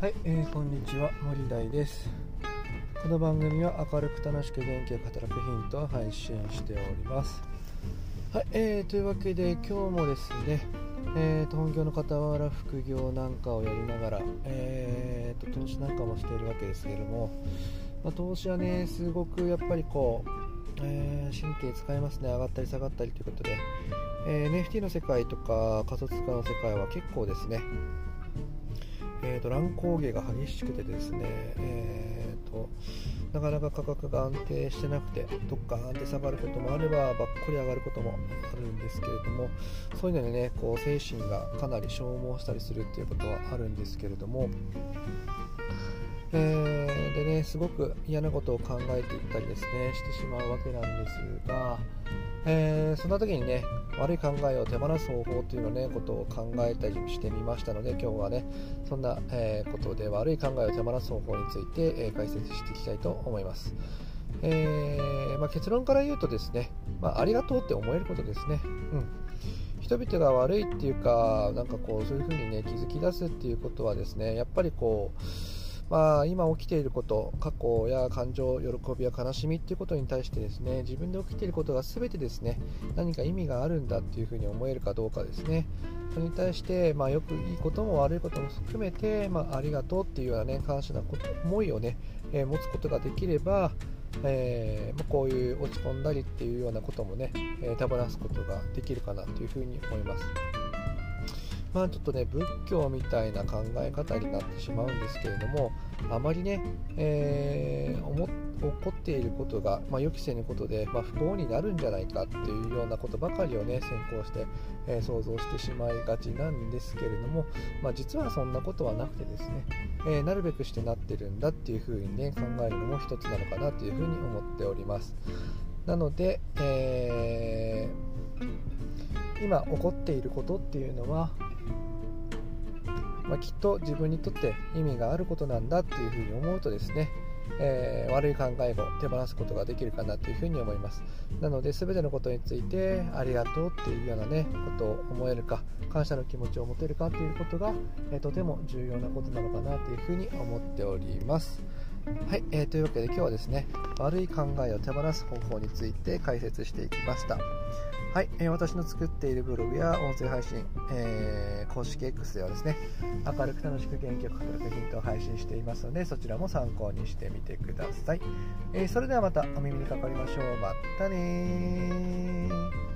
はい、えー、こんにちは森大です。この番組は明るく楽しく元気よく働くヒントを配信しております。はい、えー、というわけで今日もですねえーと、本業の傍ら副業なんかをやりながら、えーと、投資なんかもしているわけですけれども、まあ、投資はねすごくやっぱりこう、えー、神経使いますね。上がったり下がったりということで、えー、NFT の世界とか仮想通貨の世界は結構ですねえーと、乱高下が激しくてですね、えーと、なかなか価格が安定してなくてどっか安定下がることもあればばっこり上がることもあるんですけれどもそういうのでねこう精神がかなり消耗したりするっていうことはあるんですけれども、え、ねすごく嫌なことを考えていったりですねしてしまうわけなんですがえー、そんな時にね悪い考えを手放す方法というのねことを考えたりしてみましたので今日はねそんな、えー、ことで悪い考えを手放す方法について、えー、解説していきたいと思います、えまあ、結論から言うとですね、まあ、ありがとうって思えることですね。うん。人々が悪いっていうかなんかこうそういうふうにね気づき出すっていうことはですねやっぱりこうまあ、今起きていること、過去や感情、喜びや悲しみっていうことに対してですね、自分で起きていることが全てですね、何か意味があるんだっていうふうに思えるかどうかですね。それに対して、まあ、よくいいことも悪いことも含めて、まあ、ありがとうっていうようなね、感謝な思いをね、えー、持つことができれば、えー、こういう落ち込んだりっていうようなこともね、えー、手放すことができるかなというふうに思います。まあ、ちょっとね仏教みたいな考え方になってしまうんですけれどもあまりね、えー、思起こっていることが、まあ、予期せぬことで、まあ、不幸になるんじゃないかっていうようなことばかりをね先行して、えー、想像してしまいがちなんですけれども、まあ、実はそんなことはなくてですね、えー、なるべくしてなってるんだっていうふうにね考えるのも一つなのかなというふうに思っております。なので、えー、今起こっていることっていうのはまあ、きっと自分にとって意味があることなんだっていうふうに思うとですね、えー、悪い考えを手放すことができるかなというふうに思います。なので全てのことについてありがとうっていうようなねことを思えるか感謝の気持ちを持てるかということが、えー、とても重要なことなのかなというふうに思っております。はい、えー、というわけで今日はですね悪い考えを手放す方法について解説していきました。はい、えー、私の作っているブログや音声配信、えー、公式 X ではですね、明るく楽しく元気よく働くヒントを配信していますので、そちらも参考にしてみてください。えー、それではまたお耳にかかりましょう。またね